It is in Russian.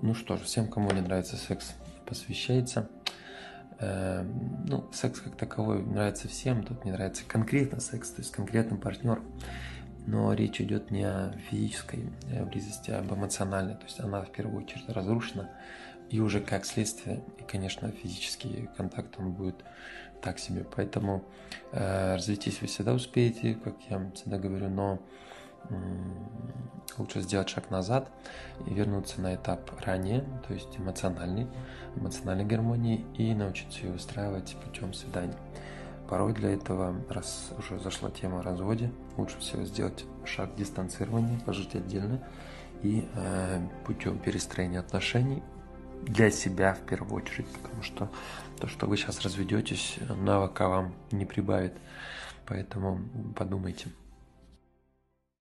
Ну что ж, всем, кому не нравится секс, посвящается. Э, ну, секс как таковой нравится всем, тут не нравится конкретно секс, то есть конкретным партнером. Но речь идет не о физической э, близости, а об эмоциональной. То есть она в первую очередь разрушена. И уже как следствие, и, конечно, физический контакт, он будет так себе. Поэтому э, развестись вы всегда успеете, как я всегда говорю, но лучше сделать шаг назад и вернуться на этап ранее, то есть эмоциональный, эмоциональной гармонии и научиться ее устраивать путем свиданий. Порой для этого, раз уже зашла тема о разводе, лучше всего сделать шаг дистанцирования, пожить отдельно и э, путем перестроения отношений для себя в первую очередь, потому что то, что вы сейчас разведетесь, навыка вам не прибавит. Поэтому подумайте.